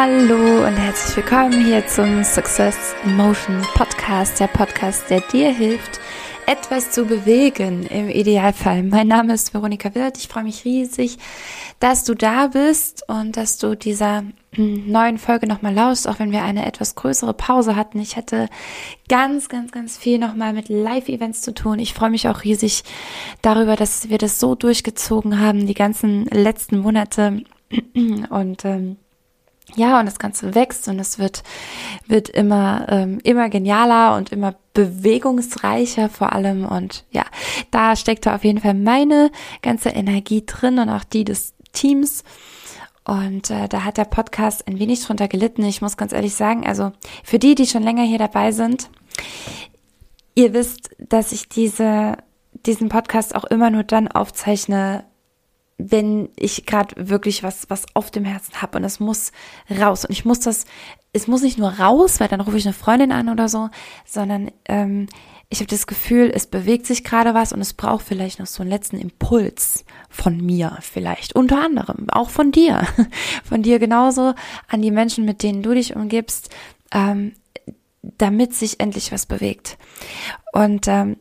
Hallo und herzlich willkommen hier zum Success Motion Podcast, der Podcast, der dir hilft, etwas zu bewegen im Idealfall. Mein Name ist Veronika Wirth. Ich freue mich riesig, dass du da bist und dass du dieser neuen Folge nochmal lauscht, auch wenn wir eine etwas größere Pause hatten. Ich hatte ganz, ganz, ganz viel nochmal mit Live-Events zu tun. Ich freue mich auch riesig darüber, dass wir das so durchgezogen haben, die ganzen letzten Monate und ähm, ja, und das Ganze wächst und es wird, wird immer, ähm, immer genialer und immer bewegungsreicher vor allem. Und ja, da steckt da auf jeden Fall meine ganze Energie drin und auch die des Teams. Und äh, da hat der Podcast ein wenig drunter gelitten. Ich muss ganz ehrlich sagen, also für die, die schon länger hier dabei sind, ihr wisst, dass ich diese, diesen Podcast auch immer nur dann aufzeichne, wenn ich gerade wirklich was, was auf dem Herzen habe und es muss raus. Und ich muss das, es muss nicht nur raus, weil dann rufe ich eine Freundin an oder so, sondern ähm, ich habe das Gefühl, es bewegt sich gerade was und es braucht vielleicht noch so einen letzten Impuls von mir, vielleicht. Unter anderem, auch von dir. Von dir genauso an die Menschen, mit denen du dich umgibst, ähm, damit sich endlich was bewegt. Und ähm,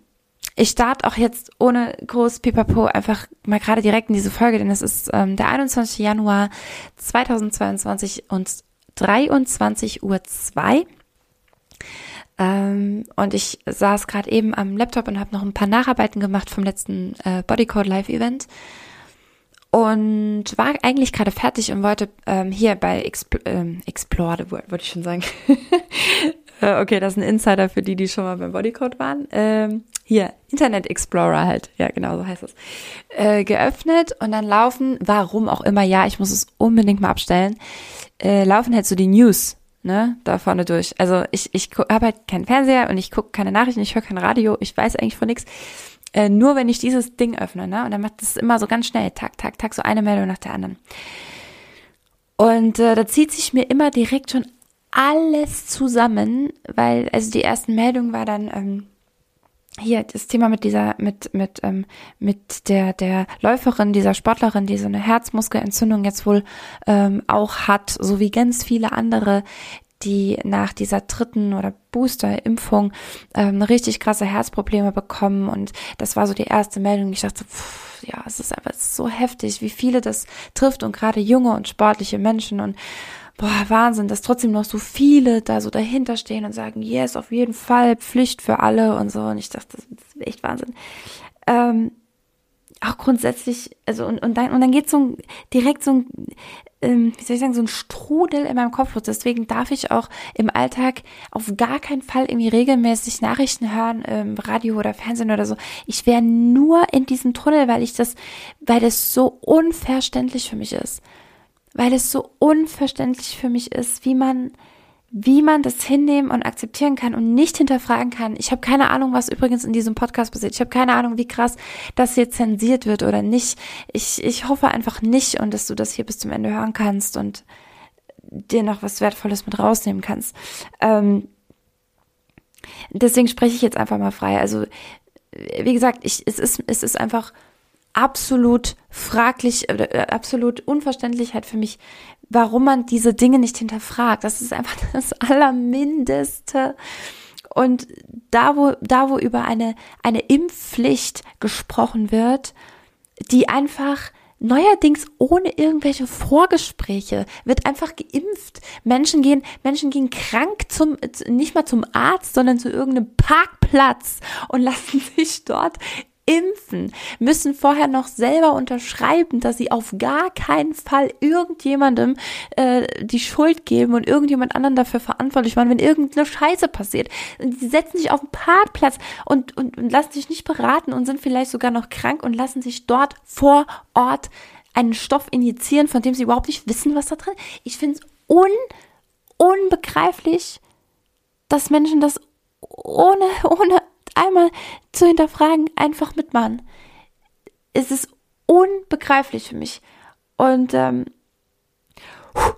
ich starte auch jetzt ohne groß Pipapo einfach mal gerade direkt in diese Folge, denn es ist ähm, der 21. Januar 2022 und 23 Uhr 2. Ähm, und ich saß gerade eben am Laptop und habe noch ein paar Nacharbeiten gemacht vom letzten äh, Bodycode Live Event und war eigentlich gerade fertig und wollte ähm, hier bei Expl ähm, Explore the World, wollte ich schon sagen. Äh, okay, das ist ein Insider für die, die schon mal beim Bodycode waren. Ähm, hier, Internet Explorer halt, ja genau, so heißt es, äh, geöffnet und dann laufen, warum auch immer, ja, ich muss es unbedingt mal abstellen, äh, laufen halt so die News, ne, da vorne durch. Also ich, ich habe halt keinen Fernseher und ich gucke keine Nachrichten, ich höre kein Radio, ich weiß eigentlich von nichts. Äh, nur wenn ich dieses Ding öffne, ne, und dann macht es immer so ganz schnell, tak, tak, tak, so eine Meldung nach der anderen. Und äh, da zieht sich mir immer direkt schon alles zusammen, weil, also die ersten Meldungen war dann, ähm, hier das Thema mit dieser mit mit ähm, mit der der Läuferin dieser Sportlerin die so eine Herzmuskelentzündung jetzt wohl ähm, auch hat so wie ganz viele andere die nach dieser dritten oder Booster-Impfung ähm, richtig krasse Herzprobleme bekommen. Und das war so die erste Meldung. Ich dachte pff, ja es ist einfach so heftig wie viele das trifft und gerade junge und sportliche Menschen. Und boah, Wahnsinn, dass trotzdem noch so viele da so dahinter stehen und sagen, yes, auf jeden Fall, Pflicht für alle und so. Und ich dachte, das ist echt Wahnsinn. Ähm, auch grundsätzlich, also und, und dann und dann geht so ein direkt so ein ähm, wie soll ich sagen so ein Strudel in meinem Kopf los. Deswegen darf ich auch im Alltag auf gar keinen Fall irgendwie regelmäßig Nachrichten hören, ähm, Radio oder Fernsehen oder so. Ich wäre nur in diesem Tunnel, weil ich das, weil das so unverständlich für mich ist weil es so unverständlich für mich ist, wie man wie man das hinnehmen und akzeptieren kann und nicht hinterfragen kann. Ich habe keine Ahnung, was übrigens in diesem Podcast passiert. Ich habe keine Ahnung, wie krass das hier zensiert wird oder nicht. Ich, ich hoffe einfach nicht und dass du das hier bis zum Ende hören kannst und dir noch was Wertvolles mit rausnehmen kannst. Ähm, deswegen spreche ich jetzt einfach mal frei. Also, wie gesagt, ich, es, ist, es ist einfach absolut fraglich, äh, absolut unverständlich halt für mich, warum man diese Dinge nicht hinterfragt. Das ist einfach das Allermindeste. Und da, wo, da, wo über eine, eine Impfpflicht gesprochen wird, die einfach neuerdings ohne irgendwelche Vorgespräche wird einfach geimpft. Menschen gehen, Menschen gehen krank zum, nicht mal zum Arzt, sondern zu irgendeinem Parkplatz und lassen sich dort impfen, müssen vorher noch selber unterschreiben, dass sie auf gar keinen Fall irgendjemandem äh, die Schuld geben und irgendjemand anderen dafür verantwortlich machen, wenn irgendeine Scheiße passiert. Sie setzen sich auf den Parkplatz und, und, und lassen sich nicht beraten und sind vielleicht sogar noch krank und lassen sich dort vor Ort einen Stoff injizieren, von dem sie überhaupt nicht wissen, was da drin ist. Ich finde es un, unbegreiflich, dass Menschen das ohne, ohne einmal zu hinterfragen, einfach mitmachen. Es ist unbegreiflich für mich. Und ähm,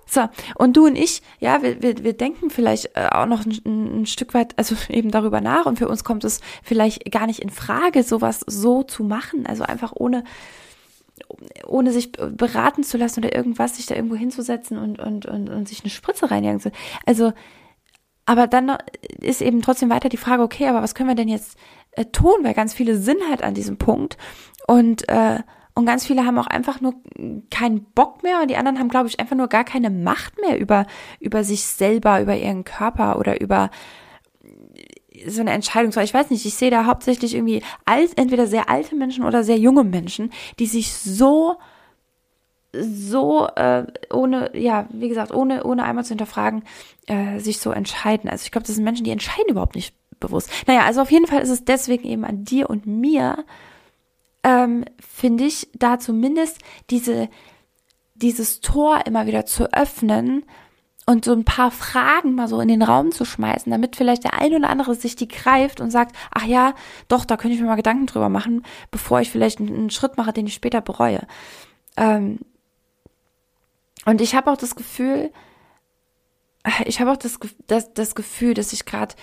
so, und du und ich, ja, wir, wir, wir denken vielleicht äh, auch noch ein, ein Stück weit, also eben darüber nach und für uns kommt es vielleicht gar nicht in Frage, sowas so zu machen, also einfach ohne ohne sich beraten zu lassen oder irgendwas, sich da irgendwo hinzusetzen und, und, und, und sich eine Spritze reinjagen zu. Also, aber dann ist eben trotzdem weiter die Frage, okay, aber was können wir denn jetzt äh, tun? Weil ganz viele sind halt an diesem Punkt und, äh, und ganz viele haben auch einfach nur keinen Bock mehr und die anderen haben, glaube ich, einfach nur gar keine Macht mehr über, über sich selber, über ihren Körper oder über so eine Entscheidung. Ich weiß nicht, ich sehe da hauptsächlich irgendwie alt, entweder sehr alte Menschen oder sehr junge Menschen, die sich so so äh, ohne, ja, wie gesagt, ohne, ohne einmal zu hinterfragen, äh, sich so entscheiden. Also ich glaube, das sind Menschen, die entscheiden überhaupt nicht bewusst. Naja, also auf jeden Fall ist es deswegen eben an dir und mir, ähm, finde ich, da zumindest diese, dieses Tor immer wieder zu öffnen und so ein paar Fragen mal so in den Raum zu schmeißen, damit vielleicht der ein oder andere sich die greift und sagt, ach ja, doch, da könnte ich mir mal Gedanken drüber machen, bevor ich vielleicht einen Schritt mache, den ich später bereue. Ähm, und ich habe auch das Gefühl, ich habe auch das, das, das Gefühl, dass ich gerade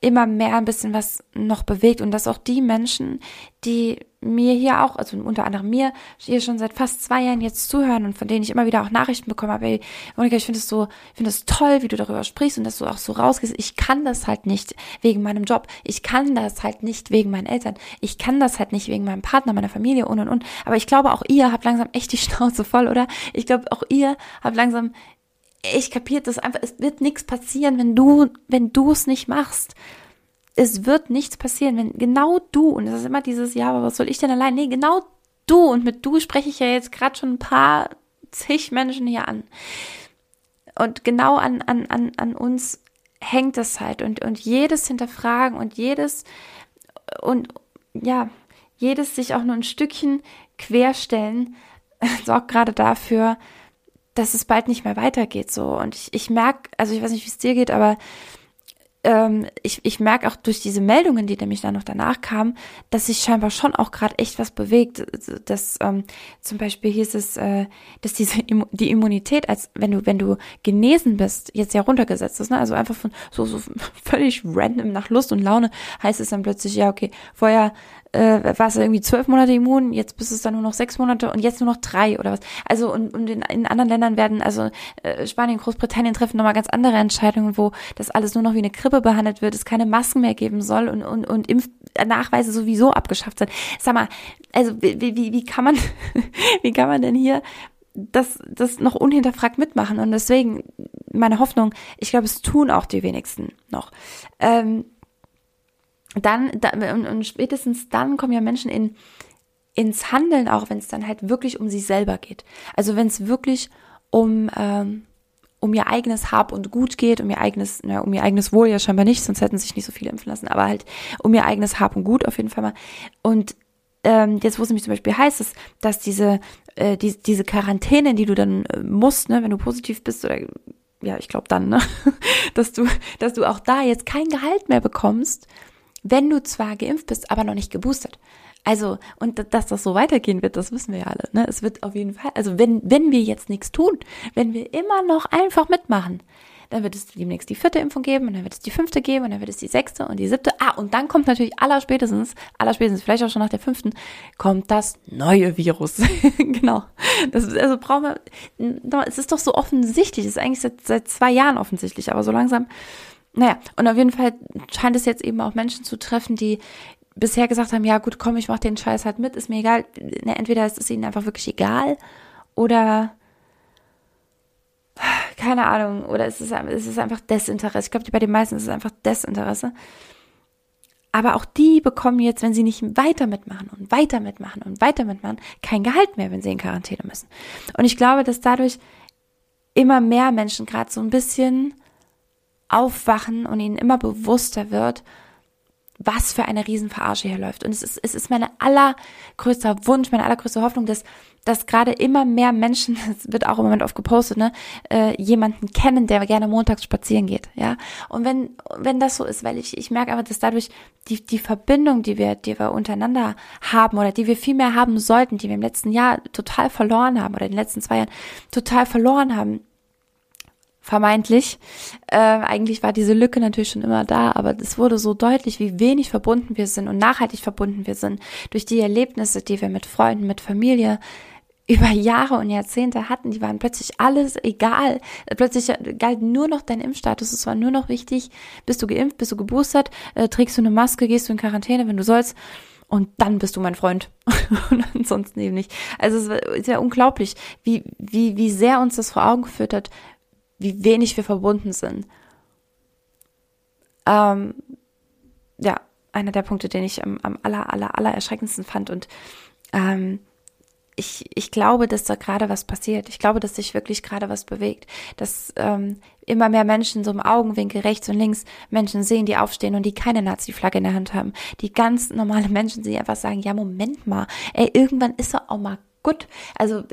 immer mehr ein bisschen was noch bewegt und dass auch die Menschen, die mir hier auch, also unter anderem mir, hier schon seit fast zwei Jahren jetzt zuhören und von denen ich immer wieder auch Nachrichten bekomme, aber ey, Monika, ich finde es so, ich finde es toll, wie du darüber sprichst und dass du auch so rausgehst. Ich kann das halt nicht wegen meinem Job. Ich kann das halt nicht wegen meinen Eltern. Ich kann das halt nicht wegen meinem Partner, meiner Familie und und und. Aber ich glaube, auch ihr habt langsam echt die Schnauze voll, oder? Ich glaube, auch ihr habt langsam ich kapiert das einfach, es wird nichts passieren, wenn du, wenn du es nicht machst. Es wird nichts passieren, wenn genau du, und das ist immer dieses, ja, aber was soll ich denn allein? Nee, genau du, und mit du spreche ich ja jetzt gerade schon ein paar zig Menschen hier an. Und genau an, an, an, an uns hängt es halt und, und jedes hinterfragen und jedes und ja, jedes sich auch nur ein Stückchen querstellen sorgt gerade dafür, dass es bald nicht mehr weitergeht so. Und ich, ich merke, also ich weiß nicht, wie es dir geht, aber ähm, ich, ich merke auch durch diese Meldungen, die nämlich dann noch danach kamen, dass sich scheinbar schon auch gerade echt was bewegt. Dass ähm, zum Beispiel hieß es, äh, dass diese die Immunität, als wenn du, wenn du genesen bist, jetzt ja runtergesetzt ist, ne? Also einfach von so, so völlig random nach Lust und Laune heißt es dann plötzlich, ja, okay, vorher äh, war es irgendwie zwölf Monate immun, jetzt bist es dann nur noch sechs Monate und jetzt nur noch drei oder was. Also und, und in, in anderen Ländern werden, also äh, Spanien, Großbritannien treffen nochmal ganz andere Entscheidungen, wo das alles nur noch wie eine Grippe behandelt wird, es keine Masken mehr geben soll und, und, und Impfnachweise sowieso abgeschafft sind. Sag mal, also wie, wie, wie kann man, wie kann man denn hier das, das noch unhinterfragt mitmachen? Und deswegen meine Hoffnung, ich glaube, es tun auch die wenigsten noch. Ähm, dann, da, und, und spätestens dann kommen ja Menschen in, ins Handeln, auch wenn es dann halt wirklich um sie selber geht. Also wenn es wirklich um, ähm, um ihr eigenes Hab und Gut geht, um ihr eigenes, na, um ihr eigenes Wohl ja scheinbar nicht, sonst hätten sich nicht so viele impfen lassen, aber halt um ihr eigenes Hab und Gut auf jeden Fall mal. Und ähm, jetzt, wo es nämlich zum Beispiel heißt, ist, dass diese, äh, die, diese Quarantäne, die du dann äh, musst, ne, wenn du positiv bist oder ja, ich glaube dann, ne, dass du, dass du auch da jetzt kein Gehalt mehr bekommst, wenn du zwar geimpft bist, aber noch nicht geboostert. Also, und dass das so weitergehen wird, das wissen wir ja alle. Ne? Es wird auf jeden Fall, also wenn, wenn wir jetzt nichts tun, wenn wir immer noch einfach mitmachen, dann wird es demnächst die vierte Impfung geben und dann wird es die fünfte geben und dann wird es die sechste und die siebte. Ah, und dann kommt natürlich allerspätestens, allerspätestens, vielleicht auch schon nach der fünften, kommt das neue Virus. genau. Das also brauchen wir, es ist doch so offensichtlich, es ist eigentlich seit, seit zwei Jahren offensichtlich, aber so langsam naja, und auf jeden Fall scheint es jetzt eben auch Menschen zu treffen, die bisher gesagt haben, ja gut, komm, ich mach den Scheiß halt mit, ist mir egal. Entweder ist es ihnen einfach wirklich egal oder keine Ahnung, oder es ist, es ist einfach Desinteresse. Ich glaube, bei den meisten ist es einfach Desinteresse. Aber auch die bekommen jetzt, wenn sie nicht weiter mitmachen und weiter mitmachen und weiter mitmachen, kein Gehalt mehr, wenn sie in Quarantäne müssen. Und ich glaube, dass dadurch immer mehr Menschen gerade so ein bisschen aufwachen und ihnen immer bewusster wird, was für eine Riesenverarsche hier läuft. Und es ist, es ist mein allergrößter Wunsch, meine allergrößte Hoffnung, dass, dass gerade immer mehr Menschen, es wird auch im Moment oft gepostet, ne, äh, jemanden kennen, der gerne montags spazieren geht, ja. Und wenn, wenn das so ist, weil ich, ich merke aber, dass dadurch die, die Verbindung, die wir, die wir untereinander haben oder die wir viel mehr haben sollten, die wir im letzten Jahr total verloren haben oder in den letzten zwei Jahren total verloren haben, vermeintlich. Äh, eigentlich war diese Lücke natürlich schon immer da, aber es wurde so deutlich, wie wenig verbunden wir sind und nachhaltig verbunden wir sind durch die Erlebnisse, die wir mit Freunden, mit Familie über Jahre und Jahrzehnte hatten, die waren plötzlich alles egal. Plötzlich galt nur noch dein Impfstatus. Es war nur noch wichtig, bist du geimpft, bist du geboostert, äh, trägst du eine Maske, gehst du in Quarantäne, wenn du sollst. Und dann bist du mein Freund. und ansonsten eben nicht. Also es ist ja unglaublich, wie, wie, wie sehr uns das vor Augen geführt hat, wie wenig wir verbunden sind. Ähm, ja, einer der Punkte, den ich am, am aller, aller, aller erschreckendsten fand. Und ähm, ich, ich glaube, dass da gerade was passiert. Ich glaube, dass sich wirklich gerade was bewegt. Dass ähm, immer mehr Menschen so im Augenwinkel rechts und links Menschen sehen, die aufstehen und die keine Nazi-Flagge in der Hand haben. Die ganz normale Menschen, die einfach sagen, ja, Moment mal, ey, irgendwann ist er auch mal gut. Also,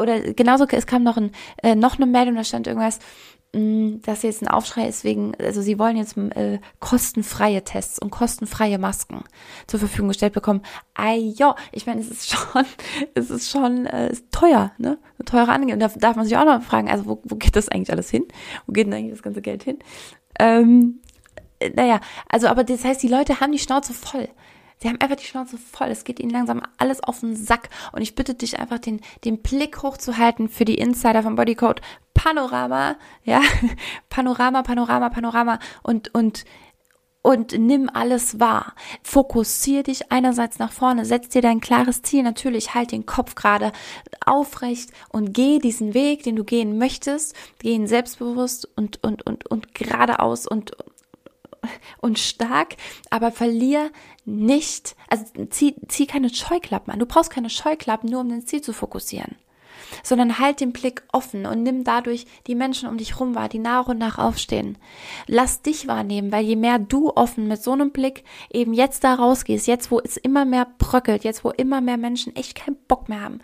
oder genauso, es kam noch, ein, äh, noch eine Meldung, da stand irgendwas, Mm, dass jetzt ein Aufschrei ist wegen, also sie wollen jetzt äh, kostenfreie Tests und kostenfreie Masken zur Verfügung gestellt bekommen. Ei, ja, ich meine, es ist schon, es ist schon äh, ist teuer, ne? Eine teure Angelegenheit. Und da darf man sich auch noch fragen, also wo, wo geht das eigentlich alles hin? Wo geht denn eigentlich das ganze Geld hin? Ähm, äh, naja, also aber das heißt, die Leute haben die Schnauze voll. Sie haben einfach die Schnauze voll. Es geht ihnen langsam alles auf den Sack. Und ich bitte dich einfach, den, den Blick hochzuhalten für die Insider von Bodycode Panorama. Ja, Panorama, Panorama, Panorama. Und, und, und nimm alles wahr. Fokussier dich einerseits nach vorne, setz dir dein klares Ziel. Natürlich halt den Kopf gerade aufrecht und geh diesen Weg, den du gehen möchtest. Geh ihn selbstbewusst und, und, und, und geradeaus und, und stark, aber verlier nicht, also zieh, zieh keine Scheuklappen an. Du brauchst keine Scheuklappen, nur um dein Ziel zu fokussieren. Sondern halt den Blick offen und nimm dadurch die Menschen um dich rum wahr, die nach und nach aufstehen. Lass dich wahrnehmen, weil je mehr du offen mit so einem Blick eben jetzt da rausgehst, jetzt wo es immer mehr bröckelt, jetzt wo immer mehr Menschen echt keinen Bock mehr haben,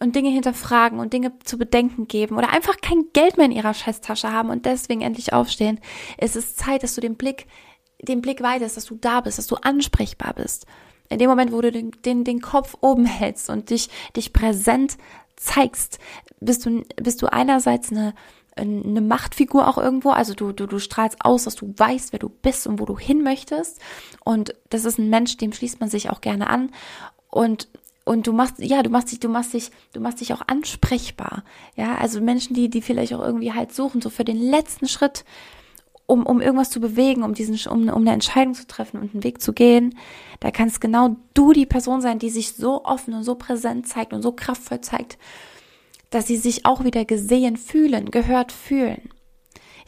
und Dinge hinterfragen und Dinge zu bedenken geben oder einfach kein Geld mehr in ihrer Scheißtasche haben und deswegen endlich aufstehen. Es ist Zeit, dass du den Blick, den Blick weitest, dass du da bist, dass du ansprechbar bist. In dem Moment, wo du den, den, den Kopf oben hältst und dich, dich präsent zeigst, bist du, bist du einerseits eine, eine Machtfigur auch irgendwo, also du, du, du strahlst aus, dass du weißt, wer du bist und wo du hin möchtest. Und das ist ein Mensch, dem schließt man sich auch gerne an. Und und du machst, ja, du machst dich, du machst dich, du machst dich auch ansprechbar. Ja, also Menschen, die, die vielleicht auch irgendwie halt suchen, so für den letzten Schritt, um, um irgendwas zu bewegen, um diesen, um, um eine Entscheidung zu treffen und einen Weg zu gehen, da kannst genau du die Person sein, die sich so offen und so präsent zeigt und so kraftvoll zeigt, dass sie sich auch wieder gesehen fühlen, gehört fühlen.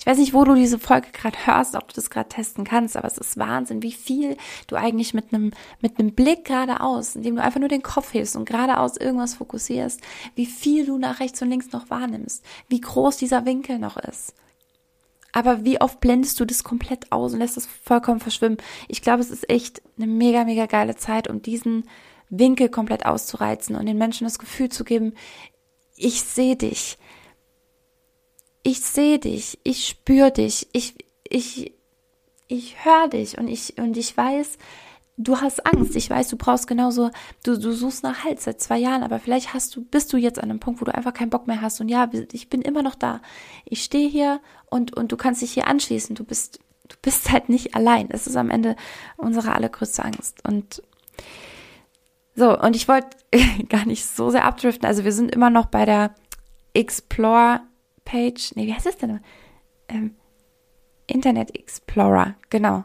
Ich weiß nicht, wo du diese Folge gerade hörst, ob du das gerade testen kannst, aber es ist Wahnsinn, wie viel du eigentlich mit einem mit einem Blick geradeaus, indem du einfach nur den Kopf hebst und geradeaus irgendwas fokussierst, wie viel du nach rechts und links noch wahrnimmst, wie groß dieser Winkel noch ist. Aber wie oft blendest du das komplett aus und lässt es vollkommen verschwimmen? Ich glaube, es ist echt eine mega, mega geile Zeit, um diesen Winkel komplett auszureizen und den Menschen das Gefühl zu geben, ich sehe dich ich sehe dich, ich spüre dich, ich, ich, ich höre dich und ich, und ich weiß, du hast Angst. Ich weiß, du brauchst genauso, du, du suchst nach Halt seit zwei Jahren, aber vielleicht hast du, bist du jetzt an einem Punkt, wo du einfach keinen Bock mehr hast. Und ja, ich bin immer noch da. Ich stehe hier und, und du kannst dich hier anschließen. Du bist, du bist halt nicht allein. Das ist am Ende unsere allergrößte Angst. Und so, und ich wollte gar nicht so sehr abdriften. Also wir sind immer noch bei der Explore Page, nee, wie heißt das denn? Ähm, Internet Explorer, genau.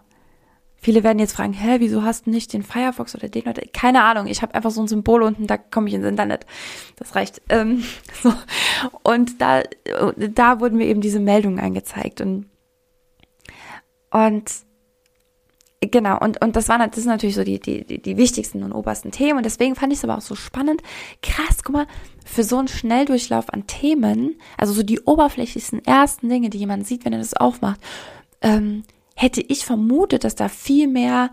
Viele werden jetzt fragen, hä, wieso hast du nicht den Firefox oder den oder keine Ahnung, ich habe einfach so ein Symbol unten, da komme ich ins Internet. Das reicht. Ähm, so. Und da, da wurden mir eben diese Meldungen angezeigt und und Genau, und, und das waren das sind natürlich so die, die, die wichtigsten und obersten Themen. Und deswegen fand ich es aber auch so spannend. Krass, guck mal, für so einen Schnelldurchlauf an Themen, also so die oberflächlichsten ersten Dinge, die jemand sieht, wenn er das aufmacht, ähm, hätte ich vermutet, dass da viel mehr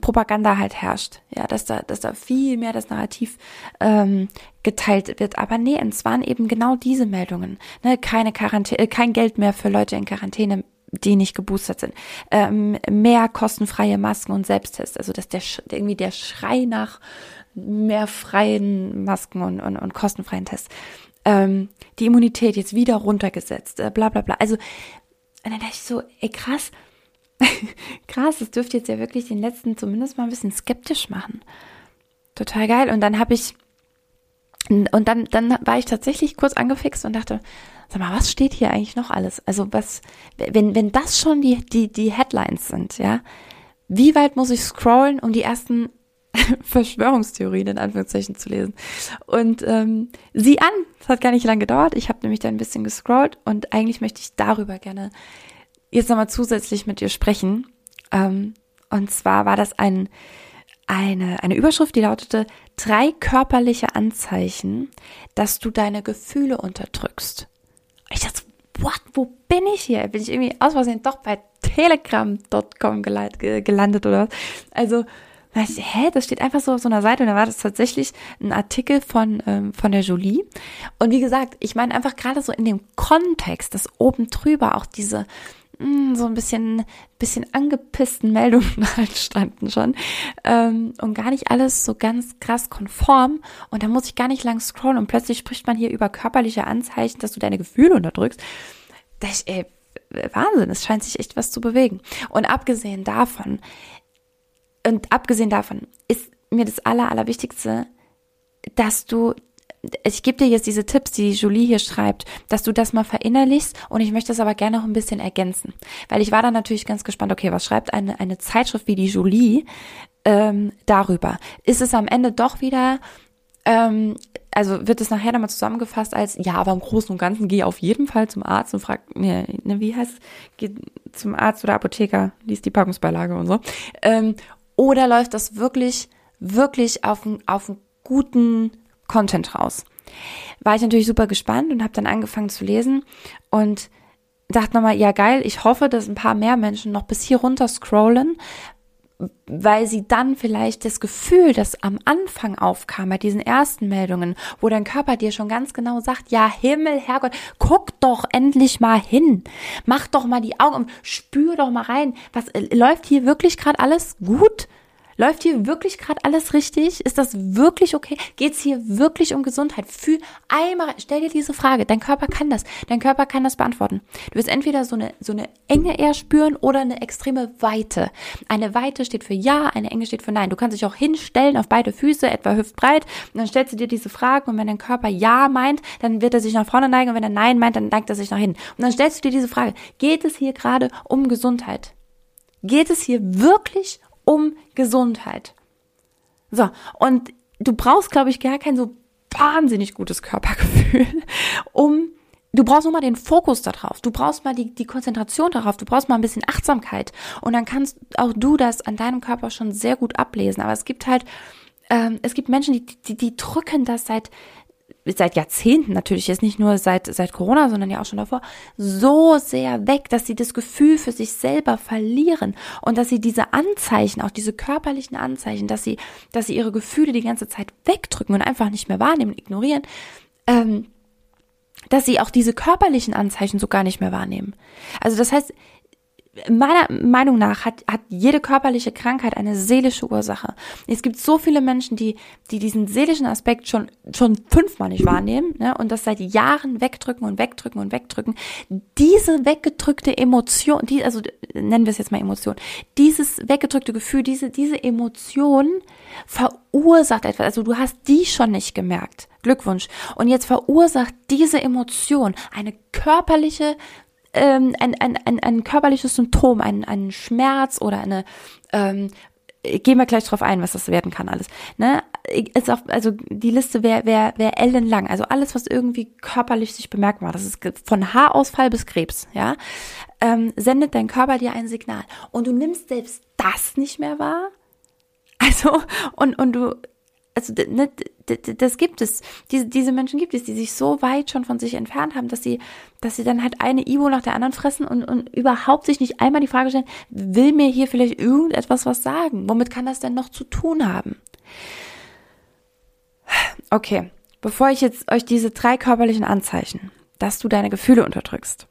Propaganda halt herrscht, ja, dass da, dass da viel mehr das Narrativ ähm, geteilt wird. Aber nee, es waren eben genau diese Meldungen. Ne? Keine Quarantäne, kein Geld mehr für Leute in Quarantäne die nicht geboostert sind. Ähm, mehr kostenfreie Masken und Selbsttests. Also dass der irgendwie der Schrei nach mehr freien Masken und, und, und kostenfreien Tests. Ähm, die Immunität jetzt wieder runtergesetzt, äh, bla bla bla. Also, und dann dachte ich so, ey krass, krass, das dürfte jetzt ja wirklich den letzten zumindest mal ein bisschen skeptisch machen. Total geil. Und dann habe ich und dann, dann war ich tatsächlich kurz angefixt und dachte, sag mal, was steht hier eigentlich noch alles? Also was, wenn, wenn das schon die, die, die Headlines sind, ja, wie weit muss ich scrollen, um die ersten Verschwörungstheorien in Anführungszeichen zu lesen. Und ähm, sieh an, es hat gar nicht lange gedauert. Ich habe nämlich da ein bisschen gescrollt und eigentlich möchte ich darüber gerne jetzt nochmal zusätzlich mit dir sprechen. Ähm, und zwar war das ein, eine, eine Überschrift, die lautete drei körperliche Anzeichen, dass du deine Gefühle unterdrückst. Ich dachte, what, wo bin ich hier? Bin ich irgendwie aus Versehen doch bei telegram.com gelandet oder was? Also, ich, hä, das steht einfach so auf so einer Seite und da war das tatsächlich ein Artikel von, ähm, von der Jolie. Und wie gesagt, ich meine einfach gerade so in dem Kontext, dass oben drüber auch diese, so ein bisschen, bisschen angepissten Meldungen halt standen schon ähm, und gar nicht alles so ganz krass konform und da muss ich gar nicht lang scrollen und plötzlich spricht man hier über körperliche Anzeichen, dass du deine Gefühle unterdrückst. Das, ey, Wahnsinn, es scheint sich echt was zu bewegen. Und abgesehen davon, und abgesehen davon ist mir das Aller, Allerwichtigste, dass du ich gebe dir jetzt diese Tipps, die Julie hier schreibt, dass du das mal verinnerlichst und ich möchte das aber gerne noch ein bisschen ergänzen, weil ich war dann natürlich ganz gespannt, okay, was schreibt eine, eine Zeitschrift wie die Julie ähm, darüber? Ist es am Ende doch wieder, ähm, also wird es nachher nochmal zusammengefasst als, ja, aber im Großen und Ganzen geh auf jeden Fall zum Arzt und frag, ne, ne wie heißt, geh zum Arzt oder Apotheker, liest die Packungsbeilage und so. Ähm, oder läuft das wirklich, wirklich auf, auf einen guten Content raus. War ich natürlich super gespannt und habe dann angefangen zu lesen und dachte nochmal, ja geil, ich hoffe, dass ein paar mehr Menschen noch bis hier runter scrollen, weil sie dann vielleicht das Gefühl, das am Anfang aufkam bei diesen ersten Meldungen, wo dein Körper dir schon ganz genau sagt, ja Himmel, Herrgott, guck doch endlich mal hin, mach doch mal die Augen spür doch mal rein, was äh, läuft hier wirklich gerade alles gut? Läuft hier wirklich gerade alles richtig? Ist das wirklich okay? Geht es hier wirklich um Gesundheit? Fühl einmal, stell dir diese Frage. Dein Körper kann das. Dein Körper kann das beantworten. Du wirst entweder so eine, so eine Enge eher spüren oder eine extreme Weite. Eine Weite steht für Ja, eine Enge steht für Nein. Du kannst dich auch hinstellen auf beide Füße, etwa hüftbreit, und dann stellst du dir diese Frage und wenn dein Körper Ja meint, dann wird er sich nach vorne neigen und wenn er Nein meint, dann neigt er sich nach hinten. Und dann stellst du dir diese Frage, geht es hier gerade um Gesundheit? Geht es hier wirklich um Gesundheit. So, und du brauchst, glaube ich, gar kein so wahnsinnig gutes Körpergefühl, um Du brauchst nur mal den Fokus darauf. Du brauchst mal die, die Konzentration darauf. Du brauchst mal ein bisschen Achtsamkeit. Und dann kannst auch du das an deinem Körper schon sehr gut ablesen. Aber es gibt halt, ähm, es gibt Menschen, die, die, die drücken das seit, seit Jahrzehnten natürlich, jetzt nicht nur seit, seit Corona, sondern ja auch schon davor, so sehr weg, dass sie das Gefühl für sich selber verlieren und dass sie diese Anzeichen, auch diese körperlichen Anzeichen, dass sie, dass sie ihre Gefühle die ganze Zeit wegdrücken und einfach nicht mehr wahrnehmen, ignorieren, ähm, dass sie auch diese körperlichen Anzeichen so gar nicht mehr wahrnehmen. Also das heißt, meiner Meinung nach hat, hat jede körperliche Krankheit eine seelische Ursache. Es gibt so viele Menschen, die, die diesen seelischen Aspekt schon, schon fünfmal nicht wahrnehmen ne, und das seit Jahren wegdrücken und wegdrücken und wegdrücken. Diese weggedrückte Emotion, die, also nennen wir es jetzt mal Emotion, dieses weggedrückte Gefühl, diese, diese Emotion verursacht etwas. Also du hast die schon nicht gemerkt. Glückwunsch. Und jetzt verursacht diese Emotion eine körperliche ähm, ein, ein, ein, ein körperliches Symptom, ein, ein Schmerz oder eine, ähm, gehen wir gleich drauf ein, was das werden kann alles. Ne? Ist auch, also die Liste wäre wär, wär ellenlang. Also alles, was irgendwie körperlich sich bemerkbar, das ist von Haarausfall bis Krebs, ja, ähm, sendet dein Körper dir ein Signal. Und du nimmst selbst das nicht mehr wahr. Also, und, und du also ne, das gibt es. Diese, diese Menschen gibt es, die sich so weit schon von sich entfernt haben, dass sie, dass sie dann halt eine Ivo nach der anderen fressen und, und überhaupt sich nicht einmal die Frage stellen, will mir hier vielleicht irgendetwas was sagen? Womit kann das denn noch zu tun haben? Okay, bevor ich jetzt euch diese drei körperlichen Anzeichen, dass du deine Gefühle unterdrückst,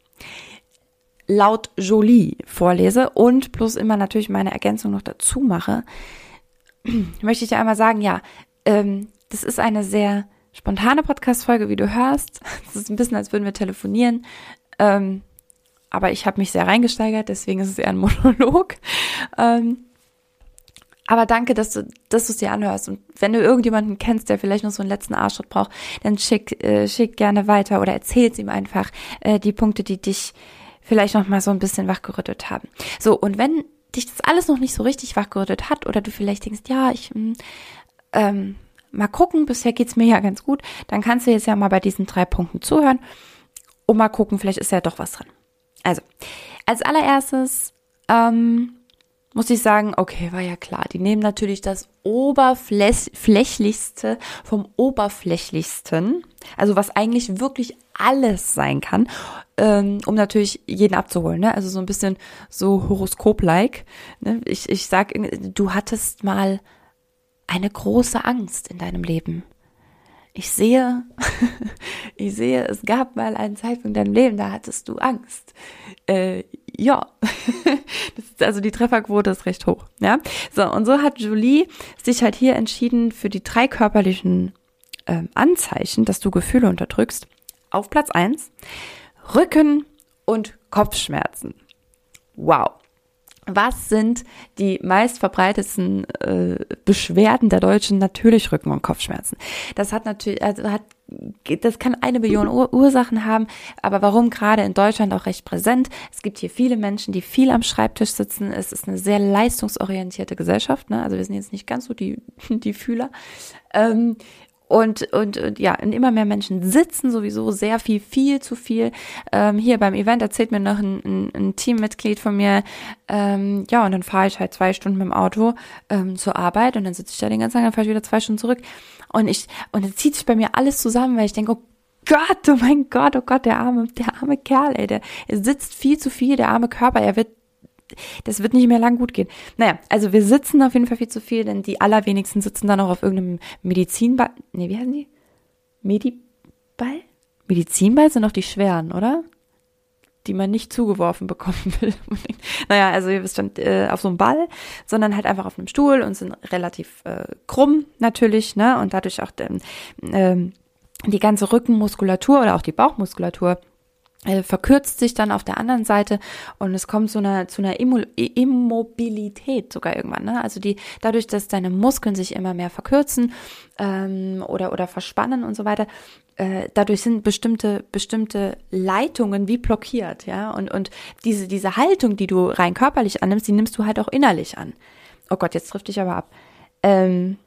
laut Jolie vorlese und plus immer natürlich meine Ergänzung noch dazu mache, möchte ich dir einmal sagen, ja, ähm, das ist eine sehr spontane Podcast-Folge, wie du hörst. Es ist ein bisschen, als würden wir telefonieren. Ähm, aber ich habe mich sehr reingesteigert, deswegen ist es eher ein Monolog. Ähm, Aber danke, dass du, dass du es dir anhörst. Und wenn du irgendjemanden kennst, der vielleicht noch so einen letzten Arschschritt braucht, dann schick, äh, schick gerne weiter oder erzähl's ihm einfach äh, die Punkte, die dich vielleicht noch mal so ein bisschen wachgerüttelt haben. So, und wenn dich das alles noch nicht so richtig wachgerüttelt hat oder du vielleicht denkst, ja, ich hm, ähm, mal gucken, bisher geht's mir ja ganz gut, dann kannst du jetzt ja mal bei diesen drei Punkten zuhören und mal gucken, vielleicht ist ja doch was dran. Also, als allererstes ähm, muss ich sagen, okay, war ja klar. Die nehmen natürlich das Oberflächlichste vom Oberflächlichsten, also was eigentlich wirklich alles sein kann, ähm, um natürlich jeden abzuholen. Ne? Also so ein bisschen so Horoskop-like. Ne? Ich, ich sag, du hattest mal eine große Angst in deinem Leben. Ich sehe, ich sehe, es gab mal einen Zeitpunkt in deinem Leben, da hattest du Angst. Äh, ja, also die Trefferquote ist recht hoch. Ja, so und so hat Julie sich halt hier entschieden für die drei körperlichen äh, Anzeichen, dass du Gefühle unterdrückst. Auf Platz eins Rücken und Kopfschmerzen. Wow. Was sind die meist verbreitetsten äh, Beschwerden der Deutschen? Natürlich Rücken- und Kopfschmerzen. Das hat natürlich, also hat, das kann eine Billion Ur Ursachen haben, aber warum gerade in Deutschland auch recht präsent? Es gibt hier viele Menschen, die viel am Schreibtisch sitzen. Es ist eine sehr leistungsorientierte Gesellschaft. Ne? Also wir sind jetzt nicht ganz so die, die Fühler. Ähm, und, und, und ja, und immer mehr Menschen sitzen sowieso sehr viel, viel zu viel. Ähm, hier beim Event erzählt mir noch ein, ein, ein Teammitglied von mir, ähm, ja, und dann fahre ich halt zwei Stunden mit dem Auto ähm, zur Arbeit und dann sitze ich da den ganzen Tag, dann fahre ich wieder zwei Stunden zurück. Und ich, und dann zieht sich bei mir alles zusammen, weil ich denke, oh Gott, oh mein Gott, oh Gott, der arme, der arme Kerl, ey, der er sitzt viel zu viel, der arme Körper, er wird das wird nicht mehr lang gut gehen. Naja, also wir sitzen auf jeden Fall viel zu viel, denn die allerwenigsten sitzen dann auch auf irgendeinem Medizinball. Nee, wie heißen die? Mediball? Medizinball sind doch die schweren, oder? Die man nicht zugeworfen bekommen will. naja, also ihr wisst schon, äh, auf so einem Ball, sondern halt einfach auf einem Stuhl und sind relativ äh, krumm natürlich, ne? Und dadurch auch ähm, ähm, die ganze Rückenmuskulatur oder auch die Bauchmuskulatur verkürzt sich dann auf der anderen Seite und es kommt zu einer zu einer Immobilität sogar irgendwann. Ne? Also die dadurch, dass deine Muskeln sich immer mehr verkürzen ähm, oder oder verspannen und so weiter, äh, dadurch sind bestimmte bestimmte Leitungen wie blockiert, ja und und diese diese Haltung, die du rein körperlich annimmst, die nimmst du halt auch innerlich an. Oh Gott, jetzt trifft dich aber ab. Ähm,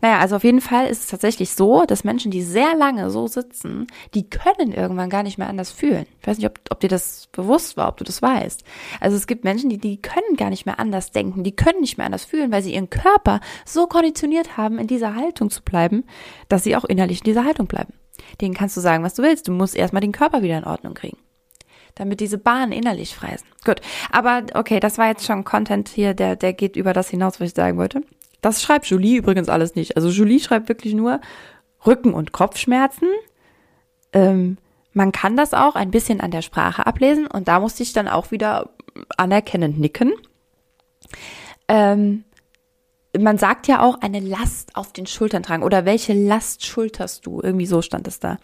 naja, also auf jeden Fall ist es tatsächlich so, dass Menschen, die sehr lange so sitzen, die können irgendwann gar nicht mehr anders fühlen. Ich weiß nicht, ob, ob dir das bewusst war, ob du das weißt. Also es gibt Menschen, die, die können gar nicht mehr anders denken, die können nicht mehr anders fühlen, weil sie ihren Körper so konditioniert haben, in dieser Haltung zu bleiben, dass sie auch innerlich in dieser Haltung bleiben. Denen kannst du sagen, was du willst. Du musst erstmal den Körper wieder in Ordnung kriegen damit diese Bahnen innerlich frei sind. Gut, aber okay, das war jetzt schon Content hier, der, der geht über das hinaus, was ich sagen wollte. Das schreibt Julie übrigens alles nicht. Also Julie schreibt wirklich nur Rücken- und Kopfschmerzen. Ähm, man kann das auch ein bisschen an der Sprache ablesen und da musste ich dann auch wieder anerkennend nicken. Ähm, man sagt ja auch eine Last auf den Schultern tragen oder welche Last schulterst du? Irgendwie so stand es da.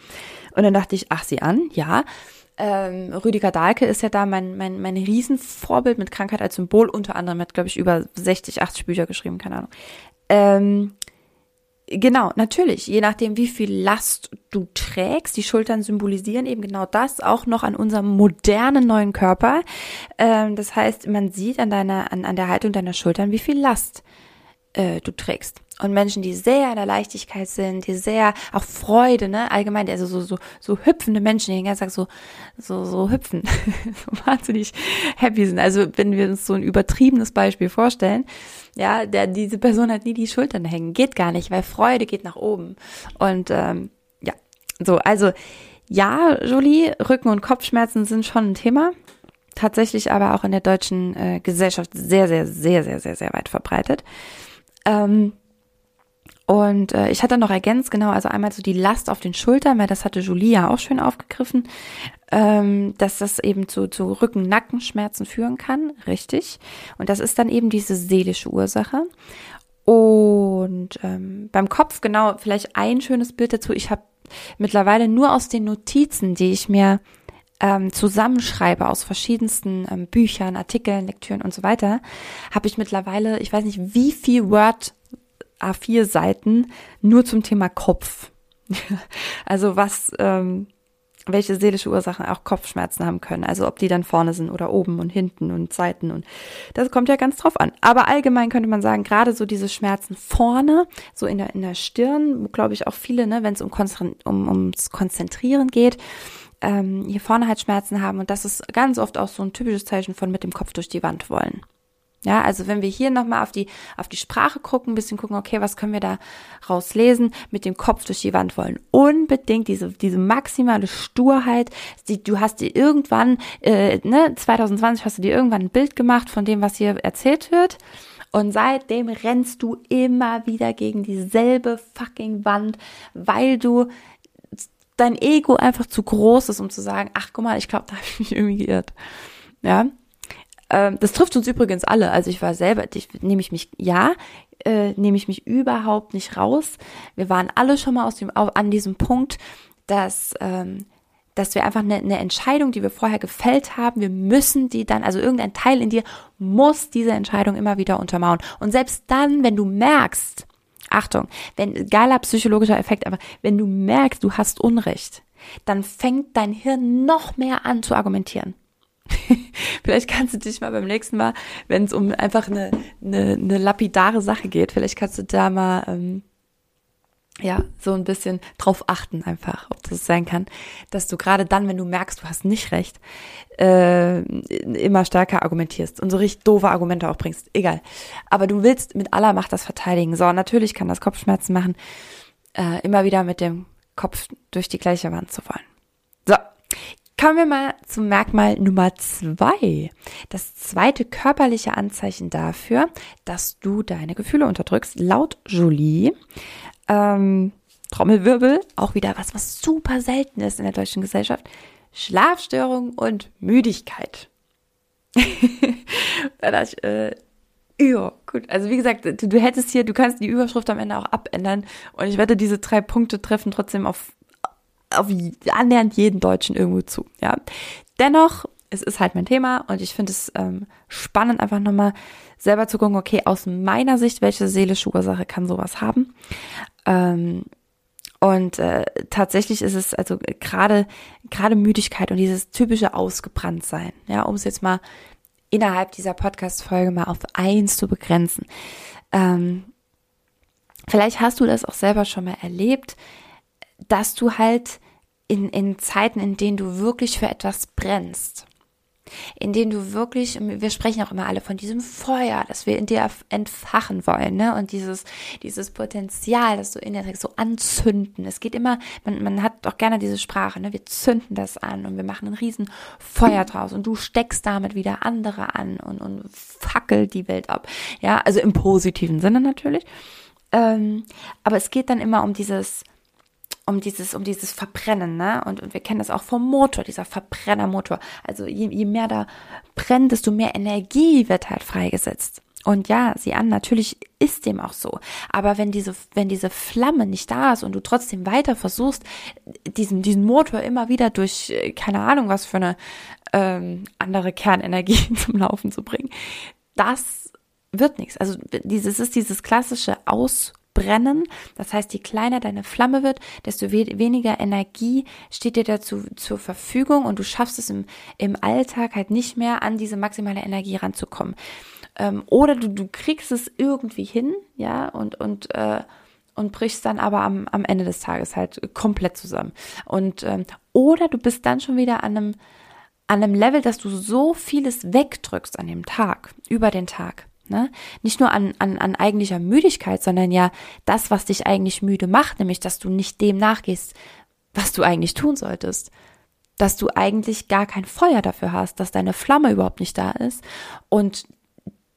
Und dann dachte ich, ach sie an, ja. Ähm, Rüdiger Dahlke ist ja da mein, mein, mein Riesenvorbild mit Krankheit als Symbol. Unter anderem hat, glaube ich, über 60, 80 Bücher geschrieben, keine Ahnung. Ähm, genau, natürlich, je nachdem, wie viel Last du trägst, die Schultern symbolisieren eben genau das, auch noch an unserem modernen neuen Körper. Ähm, das heißt, man sieht an deiner, an, an der Haltung deiner Schultern, wie viel Last äh, du trägst. Und Menschen, die sehr in der Leichtigkeit sind, die sehr auch Freude, ne, allgemein, also so, so, so hüpfende Menschen, die den ganzen Tag so, so, so hüpfen, so wahnsinnig happy sind. Also, wenn wir uns so ein übertriebenes Beispiel vorstellen, ja, der, diese Person hat nie die Schultern hängen. Geht gar nicht, weil Freude geht nach oben. Und, ähm, ja, so, also, ja, Jolie, Rücken- und Kopfschmerzen sind schon ein Thema tatsächlich aber auch in der deutschen äh, Gesellschaft sehr, sehr, sehr, sehr, sehr, sehr weit verbreitet. Ähm, und äh, ich hatte noch ergänzt, genau, also einmal so die Last auf den Schultern, weil das hatte Julia auch schön aufgegriffen, ähm, dass das eben zu, zu Rücken-Nackenschmerzen führen kann, richtig. Und das ist dann eben diese seelische Ursache. Und ähm, beim Kopf, genau, vielleicht ein schönes Bild dazu. Ich habe mittlerweile nur aus den Notizen, die ich mir ähm, zusammenschreibe aus verschiedensten ähm, Büchern, Artikeln, Lektüren und so weiter, habe ich mittlerweile, ich weiß nicht, wie viel Word A4 Seiten nur zum Thema Kopf. also was ähm, welche seelische Ursachen auch Kopfschmerzen haben können. Also ob die dann vorne sind oder oben und hinten und Seiten und das kommt ja ganz drauf an. Aber allgemein könnte man sagen, gerade so diese Schmerzen vorne, so in der, in der Stirn, glaube ich auch viele, ne, wenn es um, um, ums Konzentrieren geht, ähm, hier vorne halt Schmerzen haben und das ist ganz oft auch so ein typisches Zeichen von mit dem Kopf durch die Wand wollen. Ja, also wenn wir hier nochmal auf die, auf die Sprache gucken, ein bisschen gucken, okay, was können wir da rauslesen, mit dem Kopf durch die Wand wollen. Unbedingt diese, diese maximale Sturheit. Die, du hast dir irgendwann, äh, ne, 2020 hast du dir irgendwann ein Bild gemacht von dem, was hier erzählt wird. Und seitdem rennst du immer wieder gegen dieselbe fucking Wand, weil du dein Ego einfach zu groß ist, um zu sagen, ach guck mal, ich glaube, da habe ich mich irgendwie geirrt. Ja, ähm, das trifft uns übrigens alle. Also ich war selber, ich, nehme ich mich, ja, äh, nehme ich mich überhaupt nicht raus. Wir waren alle schon mal aus dem, an diesem Punkt, dass, ähm, dass wir einfach eine, eine Entscheidung, die wir vorher gefällt haben, wir müssen die dann, also irgendein Teil in dir muss diese Entscheidung immer wieder untermauern. Und selbst dann, wenn du merkst, Achtung, wenn, geiler psychologischer Effekt, aber wenn du merkst, du hast Unrecht, dann fängt dein Hirn noch mehr an zu argumentieren. vielleicht kannst du dich mal beim nächsten Mal, wenn es um einfach eine, eine, eine lapidare Sache geht, vielleicht kannst du da mal ähm, ja so ein bisschen drauf achten einfach, ob das sein kann, dass du gerade dann, wenn du merkst, du hast nicht recht, äh, immer stärker argumentierst und so richtig doofe Argumente auch bringst. Egal. Aber du willst mit aller Macht das verteidigen. So, natürlich kann das Kopfschmerzen machen, äh, immer wieder mit dem Kopf durch die gleiche Wand zu wollen. So, Kommen wir mal zum Merkmal Nummer zwei. Das zweite körperliche Anzeichen dafür, dass du deine Gefühle unterdrückst, laut Julie. Ähm, Trommelwirbel, auch wieder was, was super selten ist in der deutschen Gesellschaft. Schlafstörung und Müdigkeit. da dachte ich, äh, ja, gut. Also wie gesagt, du, du hättest hier, du kannst die Überschrift am Ende auch abändern und ich wette, diese drei Punkte treffen trotzdem auf auf annähernd jeden Deutschen irgendwo zu. Ja, dennoch es ist halt mein Thema und ich finde es ähm, spannend, einfach nochmal selber zu gucken, okay, aus meiner Sicht, welche seelische Ursache kann sowas haben? Ähm, und äh, tatsächlich ist es also gerade gerade Müdigkeit und dieses typische Ausgebranntsein, ja, um es jetzt mal innerhalb dieser Podcast-Folge mal auf eins zu begrenzen. Ähm, vielleicht hast du das auch selber schon mal erlebt, dass du halt in, in Zeiten, in denen du wirklich für etwas brennst, in denen du wirklich, wir sprechen auch immer alle von diesem Feuer, das wir in dir entfachen wollen, ne? Und dieses, dieses Potenzial, das du in dir trägst, so anzünden. Es geht immer, man, man hat doch gerne diese Sprache, ne? Wir zünden das an und wir machen ein riesen Feuer draus und du steckst damit wieder andere an und, und fackelt die Welt ab. Ja, also im positiven Sinne natürlich. Ähm, aber es geht dann immer um dieses, um dieses, um dieses Verbrennen, ne? Und, und wir kennen das auch vom Motor, dieser Verbrennermotor. Also je, je mehr da brennt, desto mehr Energie wird halt freigesetzt. Und ja, sieh an, natürlich ist dem auch so. Aber wenn diese, wenn diese Flamme nicht da ist und du trotzdem weiter versuchst, diesen, diesen Motor immer wieder durch, äh, keine Ahnung, was für eine ähm, andere Kernenergie zum Laufen zu bringen, das wird nichts. Also dieses ist dieses klassische Aus brennen. Das heißt, je kleiner deine Flamme wird, desto we weniger Energie steht dir dazu zur Verfügung und du schaffst es im, im Alltag halt nicht mehr an diese maximale Energie ranzukommen. Ähm, oder du, du kriegst es irgendwie hin, ja, und, und, äh, und brichst dann aber am, am Ende des Tages halt komplett zusammen. Und ähm, oder du bist dann schon wieder an einem an einem Level, dass du so vieles wegdrückst an dem Tag, über den Tag, Ne? Nicht nur an, an, an eigentlicher Müdigkeit, sondern ja das, was dich eigentlich müde macht, nämlich dass du nicht dem nachgehst, was du eigentlich tun solltest. Dass du eigentlich gar kein Feuer dafür hast, dass deine Flamme überhaupt nicht da ist. Und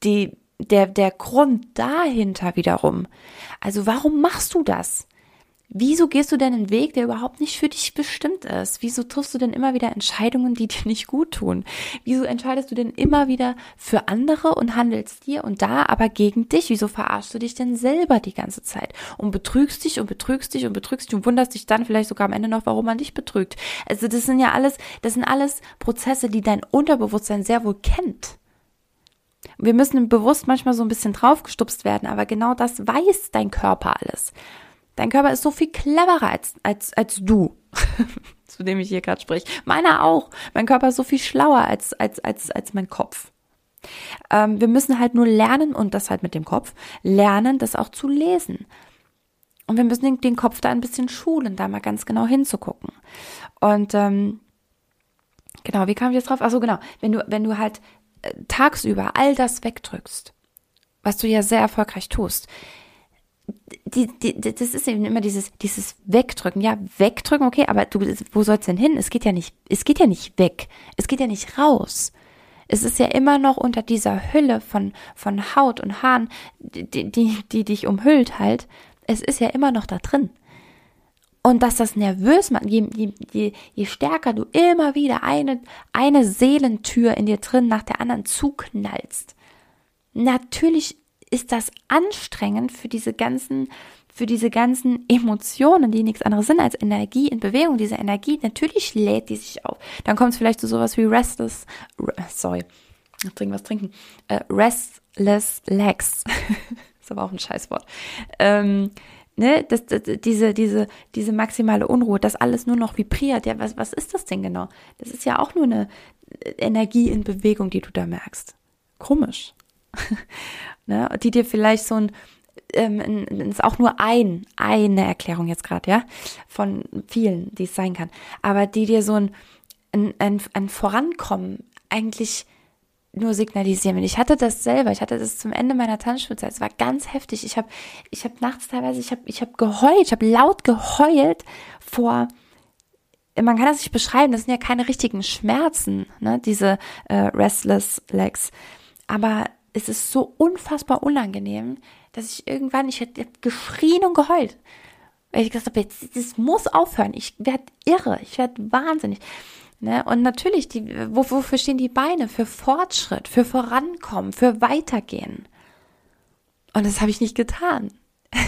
die, der, der Grund dahinter wiederum, also warum machst du das? Wieso gehst du denn einen Weg, der überhaupt nicht für dich bestimmt ist? Wieso triffst du denn immer wieder Entscheidungen, die dir nicht gut tun? Wieso entscheidest du denn immer wieder für andere und handelst hier und da, aber gegen dich? Wieso verarschst du dich denn selber die ganze Zeit und betrügst dich und betrügst dich und betrügst dich und wunderst dich dann vielleicht sogar am Ende noch, warum man dich betrügt? Also das sind ja alles, das sind alles Prozesse, die dein Unterbewusstsein sehr wohl kennt. Wir müssen bewusst manchmal so ein bisschen draufgestupst werden, aber genau das weiß dein Körper alles. Dein Körper ist so viel cleverer als, als, als du, zu dem ich hier gerade spreche. Meiner auch. Mein Körper ist so viel schlauer als, als, als, als mein Kopf. Ähm, wir müssen halt nur lernen, und das halt mit dem Kopf, lernen, das auch zu lesen. Und wir müssen den, den Kopf da ein bisschen schulen, da mal ganz genau hinzugucken. Und ähm, genau, wie kam ich jetzt drauf? Ach genau. Wenn du, wenn du halt äh, tagsüber all das wegdrückst, was du ja sehr erfolgreich tust, die, die, das ist eben immer dieses, dieses Wegdrücken. Ja, wegdrücken, okay, aber du, wo soll's denn hin? Es geht ja nicht, es geht ja nicht weg. Es geht ja nicht raus. Es ist ja immer noch unter dieser Hülle von, von Haut und Haaren, die, die, die dich umhüllt halt. Es ist ja immer noch da drin. Und dass das nervös macht, je, je, je stärker du immer wieder eine, eine Seelentür in dir drin nach der anderen zuknallst. Natürlich ist das anstrengend für diese ganzen, für diese ganzen Emotionen, die nichts anderes sind als Energie in Bewegung. Diese Energie, natürlich lädt die sich auf. Dann kommt es vielleicht zu sowas wie restless, sorry, trinken was trinken, äh, restless legs. ist aber auch ein Scheißwort. Ähm, ne, das, das, diese, diese, diese maximale Unruhe, das alles nur noch vibriert. Ja, was, was ist das denn genau? Das ist ja auch nur eine Energie in Bewegung, die du da merkst. Komisch. ne, die dir vielleicht so ein, ähm, ist auch nur ein, eine Erklärung jetzt gerade, ja, von vielen, die es sein kann, aber die dir so ein, ein, ein, ein Vorankommen eigentlich nur signalisieren. Ich hatte das selber, ich hatte das zum Ende meiner Tanzschulzeit. Es war ganz heftig. Ich habe ich hab nachts teilweise, ich habe ich hab geheult, ich habe laut geheult vor man kann das nicht beschreiben, das sind ja keine richtigen Schmerzen, ne, diese äh, Restless Legs. Aber es ist so unfassbar unangenehm, dass ich irgendwann, ich hätte geschrien und geheult. Weil ich gesagt habe, das muss aufhören. Ich werde irre, ich werde wahnsinnig. Ne? Und natürlich, die, wofür stehen die Beine? Für Fortschritt, für Vorankommen, für Weitergehen. Und das habe ich nicht getan.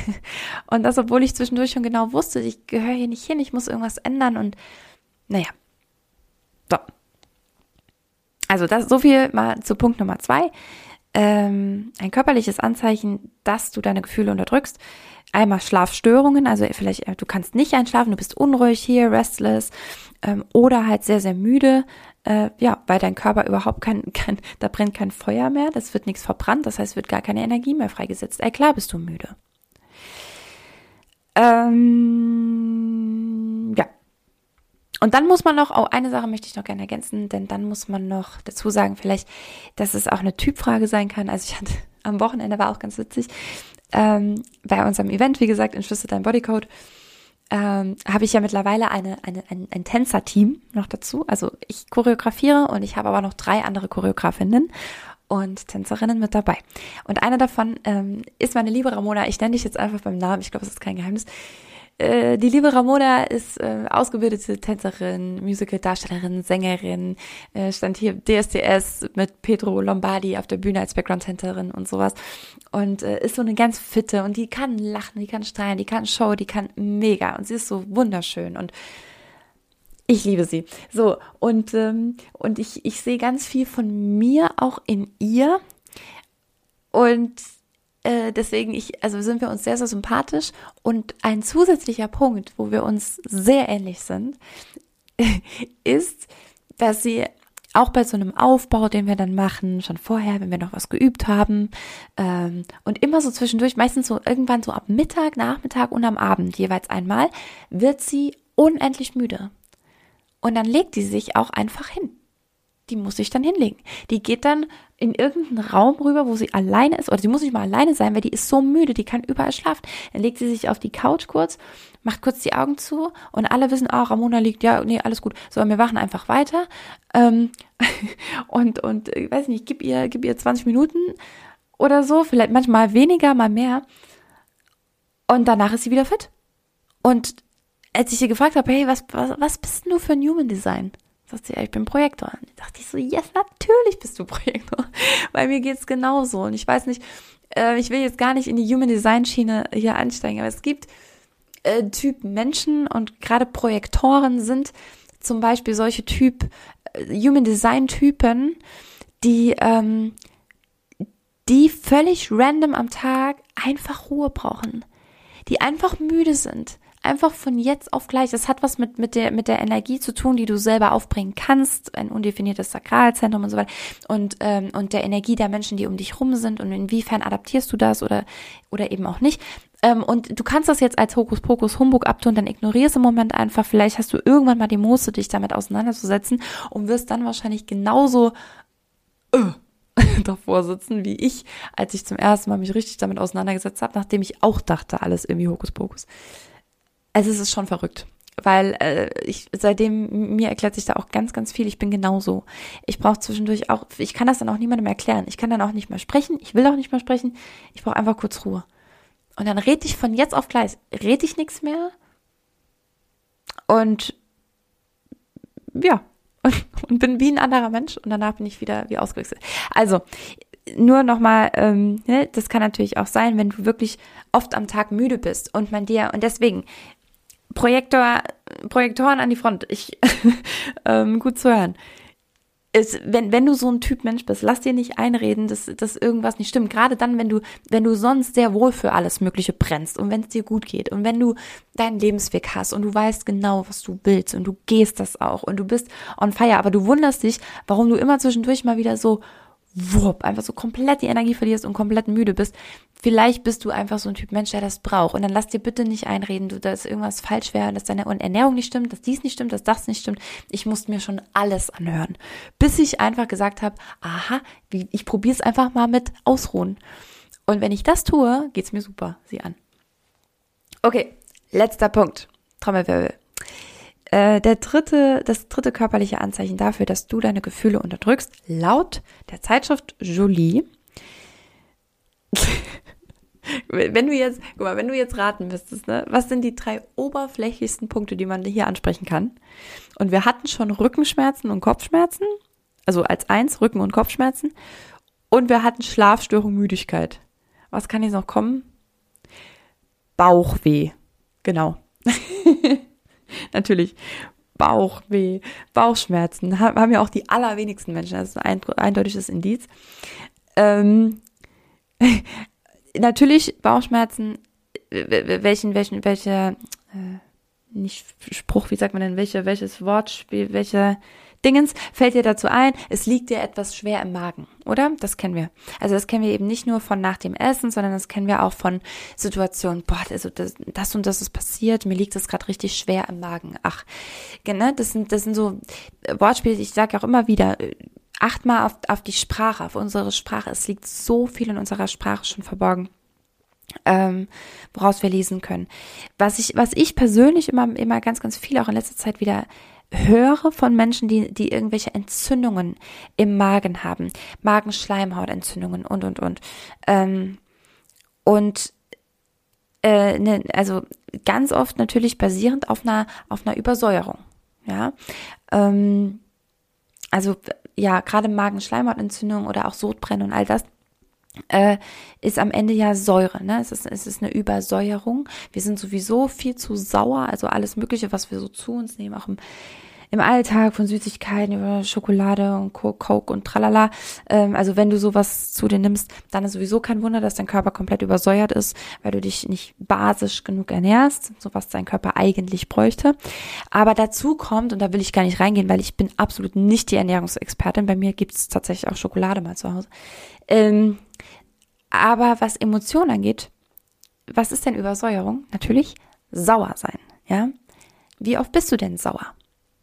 und das, obwohl ich zwischendurch schon genau wusste, ich gehöre hier nicht hin, ich muss irgendwas ändern und naja. So. Also das so viel mal zu Punkt Nummer zwei ähm, ein körperliches Anzeichen, dass du deine Gefühle unterdrückst. Einmal Schlafstörungen, also vielleicht äh, du kannst nicht einschlafen, du bist unruhig hier, restless ähm, oder halt sehr, sehr müde. Äh, ja, weil dein Körper überhaupt kein, kein, da brennt kein Feuer mehr, das wird nichts verbrannt, das heißt, wird gar keine Energie mehr freigesetzt. Ey, klar bist du müde. Ähm, und dann muss man noch, oh, eine Sache möchte ich noch gerne ergänzen, denn dann muss man noch dazu sagen, vielleicht, dass es auch eine Typfrage sein kann. Also ich hatte am Wochenende war auch ganz witzig, ähm, bei unserem Event, wie gesagt, entschlüsselt dein Bodycode, ähm, habe ich ja mittlerweile eine, eine, ein, ein Tänzerteam noch dazu. Also ich choreografiere und ich habe aber noch drei andere Choreografinnen und Tänzerinnen mit dabei. Und eine davon ähm, ist meine liebe Ramona. Ich nenne dich jetzt einfach beim Namen. Ich glaube, das ist kein Geheimnis. Äh, die liebe Ramona ist äh, ausgebildete Tänzerin, Musical-Darstellerin, Sängerin, äh, stand hier DSDS mit Pedro Lombardi auf der Bühne als Background-Tänzerin und sowas und äh, ist so eine ganz fitte und die kann lachen, die kann strahlen, die kann Show, die kann mega und sie ist so wunderschön und ich liebe sie. So, und, ähm, und ich, ich sehe ganz viel von mir auch in ihr. Und äh, deswegen ich, also sind wir uns sehr, sehr sympathisch. Und ein zusätzlicher Punkt, wo wir uns sehr ähnlich sind, ist, dass sie auch bei so einem Aufbau, den wir dann machen, schon vorher, wenn wir noch was geübt haben, ähm, und immer so zwischendurch, meistens so irgendwann so ab Mittag, Nachmittag und am Abend jeweils einmal, wird sie unendlich müde. Und dann legt sie sich auch einfach hin die muss sich dann hinlegen. Die geht dann in irgendeinen Raum rüber, wo sie alleine ist, oder sie muss nicht mal alleine sein, weil die ist so müde, die kann überall schlafen. Dann legt sie sich auf die Couch kurz, macht kurz die Augen zu und alle wissen, ah, Ramona liegt, ja, nee, alles gut. So, wir machen einfach weiter. Ähm, und, und, ich weiß nicht, gib ihr, gib ihr 20 Minuten oder so, vielleicht manchmal weniger, mal mehr. Und danach ist sie wieder fit. Und als ich sie gefragt habe, hey, was, was, was bist denn du für ein Human Design? Sagt sie, ja, ich bin Projektor. Und ich dachte ich so, yes, natürlich bist du Projektor. Weil mir geht's genauso. Und ich weiß nicht, äh, ich will jetzt gar nicht in die Human Design Schiene hier einsteigen, aber es gibt äh, Typ Menschen und gerade Projektoren sind zum Beispiel solche Typ äh, Human Design Typen, die ähm, die völlig random am Tag einfach Ruhe brauchen, die einfach müde sind, einfach von jetzt auf gleich. Das hat was mit, mit, der, mit der Energie zu tun, die du selber aufbringen kannst, ein undefiniertes Sakralzentrum und so weiter und, ähm, und der Energie der Menschen, die um dich rum sind und inwiefern adaptierst du das oder, oder eben auch nicht. Ähm, und du kannst das jetzt als Hokuspokus Humbug abtun, dann ignorierst im Moment einfach. Vielleicht hast du irgendwann mal die Muße, dich damit auseinanderzusetzen und wirst dann wahrscheinlich genauso äh, davor sitzen wie ich, als ich zum ersten Mal mich richtig damit auseinandergesetzt habe, nachdem ich auch dachte, alles irgendwie Hokuspokus. Also es ist schon verrückt weil äh, ich seitdem mir erklärt sich da auch ganz ganz viel. Ich bin genauso. Ich brauche zwischendurch auch, ich kann das dann auch niemandem erklären. Ich kann dann auch nicht mehr sprechen. Ich will auch nicht mehr sprechen. Ich brauche einfach kurz Ruhe. Und dann rede ich von jetzt auf gleich, rede ich nichts mehr. Und ja, und, und, bin wie ein anderer Mensch und danach bin ich wieder wie ausgewechselt. Also, nur nochmal, ähm, ne, das kann natürlich auch sein, wenn du wirklich oft am Tag müde bist und man dir, und deswegen, Projektor, Projektoren an die Front, ich, ähm, gut zu hören. Ist, wenn, wenn du so ein Typ Mensch bist, lass dir nicht einreden, dass, dass irgendwas nicht stimmt. Gerade dann, wenn du, wenn du sonst sehr wohl für alles Mögliche brennst und wenn es dir gut geht und wenn du deinen Lebensweg hast und du weißt genau, was du willst und du gehst das auch und du bist on fire, aber du wunderst dich, warum du immer zwischendurch mal wieder so wupp, einfach so komplett die Energie verlierst und komplett müde bist. Vielleicht bist du einfach so ein Typ Mensch, der das braucht. Und dann lass dir bitte nicht einreden, dass irgendwas falsch wäre, dass deine Ernährung nicht stimmt, dass dies nicht stimmt, dass das nicht stimmt. Ich musste mir schon alles anhören. Bis ich einfach gesagt habe, aha, ich probiere es einfach mal mit Ausruhen. Und wenn ich das tue, geht's mir super. Sieh an. Okay, letzter Punkt. Trommelwirbel. Äh, der dritte, das dritte körperliche Anzeichen dafür, dass du deine Gefühle unterdrückst, laut der Zeitschrift Jolie. wenn du jetzt, guck mal, wenn du jetzt raten müsstest, ne, was sind die drei oberflächlichsten Punkte, die man hier ansprechen kann? Und wir hatten schon Rückenschmerzen und Kopfschmerzen, also als eins Rücken- und Kopfschmerzen. Und wir hatten Schlafstörung, Müdigkeit. Was kann jetzt noch kommen? Bauchweh. Genau. natürlich Bauchweh, Bauchschmerzen haben ja auch die allerwenigsten Menschen. Das ist ein eindeutiges Indiz. Ähm, natürlich Bauchschmerzen, welchen, welchen, welche, äh, nicht Spruch, wie sagt man denn, welche, welches Wortspiel, welche Dingens fällt dir dazu ein, es liegt dir etwas schwer im Magen, oder? Das kennen wir. Also das kennen wir eben nicht nur von nach dem Essen, sondern das kennen wir auch von Situationen, boah, also das, das und das ist passiert, mir liegt es gerade richtig schwer im Magen. Ach, genau, das sind, das sind so Wortspiele, ich sage auch immer wieder, acht mal auf, auf die Sprache, auf unsere Sprache. Es liegt so viel in unserer Sprache schon verborgen. Ähm, woraus wir lesen können. Was ich, was ich persönlich immer, immer ganz, ganz viel auch in letzter Zeit wieder höre von Menschen, die, die irgendwelche Entzündungen im Magen haben, Magenschleimhautentzündungen und, und, und. Ähm, und äh, ne, also ganz oft natürlich basierend auf einer, auf einer Übersäuerung. Ja. Ähm, also ja, gerade Magenschleimhautentzündung oder auch Sodbrennen und all das äh, ist am Ende ja Säure. Ne? Es, ist, es ist eine Übersäuerung. Wir sind sowieso viel zu sauer, also alles Mögliche, was wir so zu uns nehmen, auch im, im Alltag von Süßigkeiten über Schokolade und Coke und tralala. Ähm, also wenn du sowas zu dir nimmst, dann ist sowieso kein Wunder, dass dein Körper komplett übersäuert ist, weil du dich nicht basisch genug ernährst, so was dein Körper eigentlich bräuchte. Aber dazu kommt, und da will ich gar nicht reingehen, weil ich bin absolut nicht die Ernährungsexpertin, bei mir gibt's tatsächlich auch Schokolade mal zu Hause. Ähm, aber was Emotionen angeht, was ist denn Übersäuerung? Natürlich sauer sein, ja? Wie oft bist du denn sauer?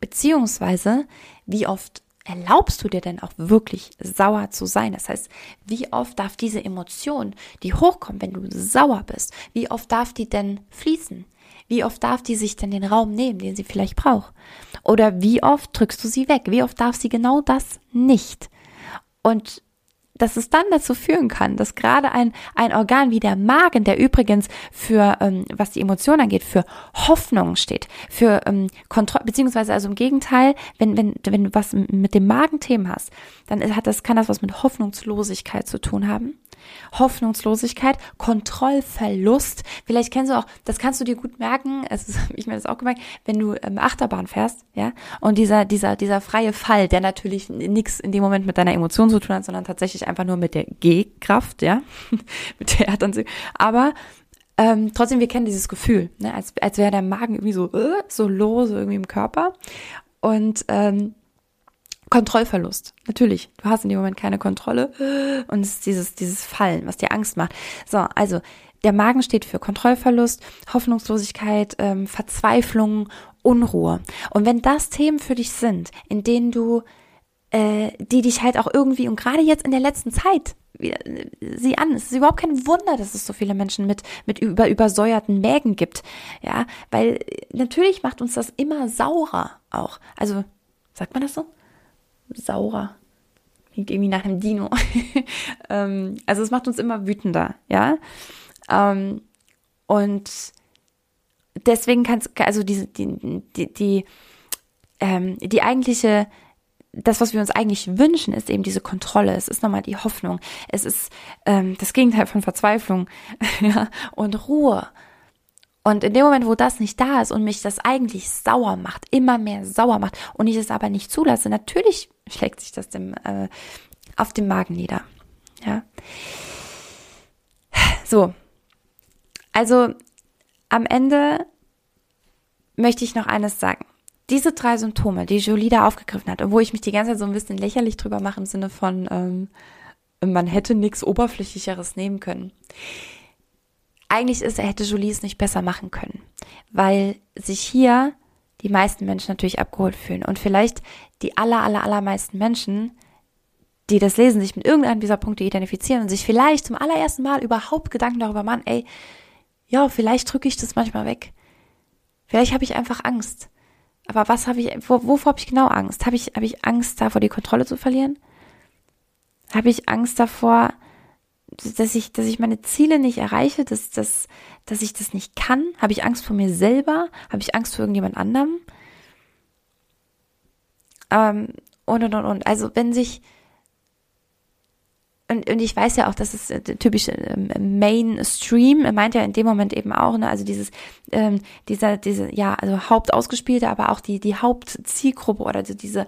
Beziehungsweise, wie oft erlaubst du dir denn auch wirklich sauer zu sein? Das heißt, wie oft darf diese Emotion, die hochkommt, wenn du sauer bist, wie oft darf die denn fließen? Wie oft darf die sich denn den Raum nehmen, den sie vielleicht braucht? Oder wie oft drückst du sie weg? Wie oft darf sie genau das nicht? Und dass es dann dazu führen kann, dass gerade ein, ein Organ wie der Magen, der übrigens für, ähm, was die Emotionen angeht, für Hoffnung steht, für ähm, Kontrolle, beziehungsweise also im Gegenteil, wenn, wenn, wenn du was mit dem Magenthemen hast, dann hat das, kann das was mit Hoffnungslosigkeit zu tun haben. Hoffnungslosigkeit, Kontrollverlust. Vielleicht kennst du auch, das kannst du dir gut merken, ist, ich mir das auch gemerkt, wenn du ähm, Achterbahn fährst, ja, und dieser, dieser, dieser freie Fall, der natürlich nichts in dem Moment mit deiner Emotion zu tun hat, sondern tatsächlich einfach nur mit der G-Kraft, ja, mit der Erdanziehung. Aber ähm, trotzdem, wir kennen dieses Gefühl, ne? als, als wäre der Magen irgendwie so, äh, so lose irgendwie im Körper. Und ähm, Kontrollverlust. Natürlich. Du hast in dem Moment keine Kontrolle und es ist dieses, dieses Fallen, was dir Angst macht. So, also der Magen steht für Kontrollverlust, Hoffnungslosigkeit, ähm, Verzweiflung, Unruhe. Und wenn das Themen für dich sind, in denen du, äh, die dich halt auch irgendwie und gerade jetzt in der letzten Zeit äh, sieh an, es ist überhaupt kein Wunder, dass es so viele Menschen mit, mit über, übersäuerten Mägen gibt. Ja, weil natürlich macht uns das immer saurer auch. Also, sagt man das so? Saurer. Klingt irgendwie nach einem Dino. ähm, also es macht uns immer wütender, ja. Ähm, und deswegen kannst also diese, die, die, die, ähm, die eigentliche, das, was wir uns eigentlich wünschen, ist eben diese Kontrolle. Es ist nochmal die Hoffnung. Es ist ähm, das Gegenteil von Verzweiflung ja, und Ruhe. Und in dem Moment, wo das nicht da ist und mich das eigentlich sauer macht, immer mehr sauer macht und ich es aber nicht zulasse, natürlich schlägt sich das dem, äh, auf dem Magen nieder. Ja. So. Also am Ende möchte ich noch eines sagen. Diese drei Symptome, die Jolie da aufgegriffen hat, wo ich mich die ganze Zeit so ein bisschen lächerlich drüber mache im Sinne von, ähm, man hätte nichts Oberflächlicheres nehmen können eigentlich ist, er hätte Jolie es nicht besser machen können, weil sich hier die meisten Menschen natürlich abgeholt fühlen und vielleicht die aller, aller, allermeisten Menschen, die das lesen, sich mit irgendeinem dieser Punkte identifizieren und sich vielleicht zum allerersten Mal überhaupt Gedanken darüber machen, ey, ja, vielleicht drücke ich das manchmal weg. Vielleicht habe ich einfach Angst. Aber was habe ich, wo, wovor habe ich genau Angst? Habe ich, habe ich Angst davor, die Kontrolle zu verlieren? Habe ich Angst davor, dass ich, dass ich meine Ziele nicht erreiche, dass, dass, dass ich das nicht kann? Habe ich Angst vor mir selber? Habe ich Angst vor irgendjemand anderem? Ähm, und, und, und, und. Also wenn sich, und, und ich weiß ja auch, das ist äh, typisch äh, Mainstream, meint ja in dem Moment eben auch, ne, also dieses, ähm, dieser, diese, ja, also Hauptausgespielte, aber auch die, die Hauptzielgruppe oder diese,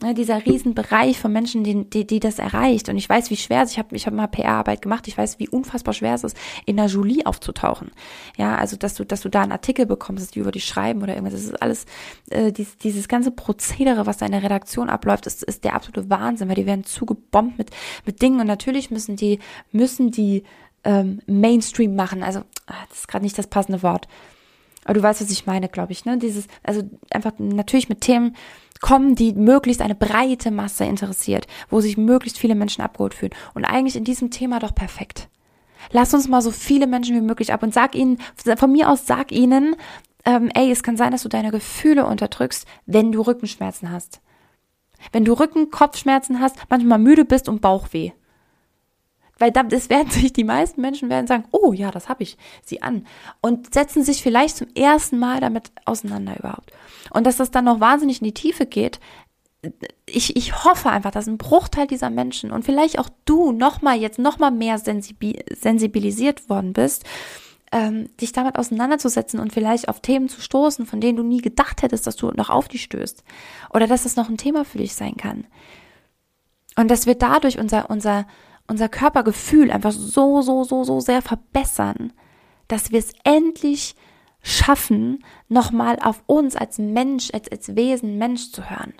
ne, dieser Riesenbereich von Menschen, die, die, die das erreicht. Und ich weiß, wie schwer es ist. Ich habe ich hab mal PR-Arbeit gemacht. Ich weiß, wie unfassbar schwer es ist, in der Julie aufzutauchen. Ja, also dass du, dass du da einen Artikel bekommst, die über dich schreiben oder irgendwas. Das ist alles, äh, dies, dieses ganze Prozedere, was da in der Redaktion abläuft, ist, ist der absolute Wahnsinn, weil die werden zugebombt mit, mit Dingen. Und natürlich müssen die, müssen die ähm, Mainstream machen. Also, ach, das ist gerade nicht das passende Wort. Aber du weißt, was ich meine, glaube ich, ne? Dieses, also einfach natürlich mit Themen, kommen, die möglichst eine breite Masse interessiert, wo sich möglichst viele Menschen abgeholt fühlen. Und eigentlich in diesem Thema doch perfekt. Lass uns mal so viele Menschen wie möglich ab und sag ihnen, von mir aus sag ihnen, ähm, ey, es kann sein, dass du deine Gefühle unterdrückst, wenn du Rückenschmerzen hast. Wenn du Rücken, Kopfschmerzen hast, manchmal müde bist und Bauchweh. Weil das werden sich die meisten Menschen werden sagen, oh ja, das habe ich, sie an. Und setzen sich vielleicht zum ersten Mal damit auseinander überhaupt. Und dass das dann noch wahnsinnig in die Tiefe geht, ich, ich hoffe einfach, dass ein Bruchteil dieser Menschen und vielleicht auch du nochmal jetzt nochmal mehr sensibilisiert worden bist, ähm, dich damit auseinanderzusetzen und vielleicht auf Themen zu stoßen, von denen du nie gedacht hättest, dass du noch auf die stößt. Oder dass das noch ein Thema für dich sein kann. Und dass wir dadurch unser, unser, unser Körpergefühl einfach so, so, so, so sehr verbessern, dass wir es endlich schaffen, nochmal auf uns als Mensch, als, als Wesen Mensch zu hören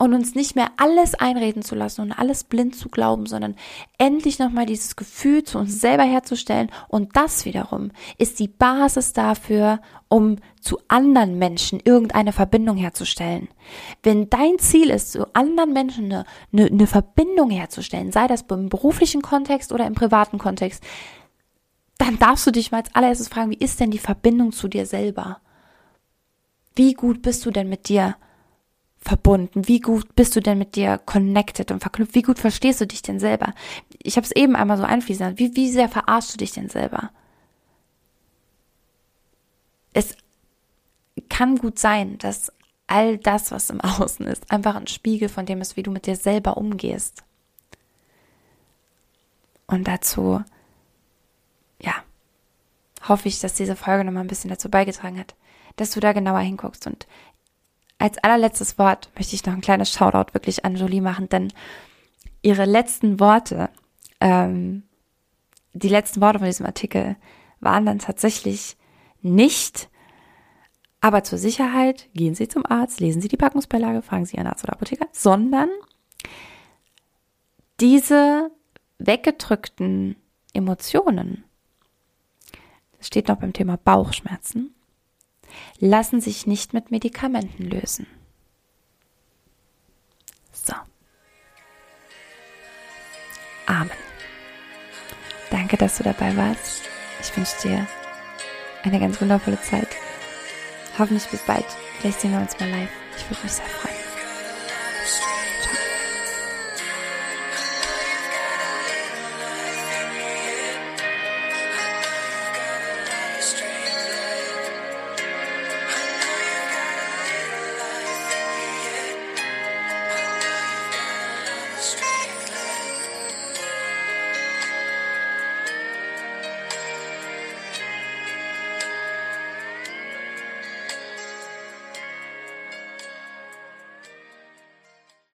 und uns nicht mehr alles einreden zu lassen und alles blind zu glauben, sondern endlich nochmal dieses Gefühl zu uns selber herzustellen. Und das wiederum ist die Basis dafür, um zu anderen Menschen irgendeine Verbindung herzustellen. Wenn dein Ziel ist, zu anderen Menschen eine, eine, eine Verbindung herzustellen, sei das im beruflichen Kontext oder im privaten Kontext, dann darfst du dich mal als allererstes fragen, wie ist denn die Verbindung zu dir selber? Wie gut bist du denn mit dir? Verbunden? Wie gut bist du denn mit dir connected und verknüpft? Wie gut verstehst du dich denn selber? Ich habe es eben einmal so einfließen lassen. Wie, wie sehr verarschst du dich denn selber? Es kann gut sein, dass all das, was im Außen ist, einfach ein Spiegel von dem ist, wie du mit dir selber umgehst. Und dazu, ja, hoffe ich, dass diese Folge nochmal ein bisschen dazu beigetragen hat, dass du da genauer hinguckst. Und als allerletztes Wort möchte ich noch ein kleines Shoutout wirklich an Jolie machen, denn ihre letzten Worte, ähm, die letzten Worte von diesem Artikel waren dann tatsächlich nicht, aber zur Sicherheit gehen Sie zum Arzt, lesen Sie die Packungsbeilage, fragen Sie Ihren Arzt oder Apotheker, sondern diese weggedrückten Emotionen, das steht noch beim Thema Bauchschmerzen, lassen sich nicht mit Medikamenten lösen. So. Amen. Danke, dass du dabei warst. Ich wünsche dir eine ganz wundervolle Zeit. Hoffentlich bis bald. Vielleicht sehen wir uns mal live. Ich würde mich sehr freuen.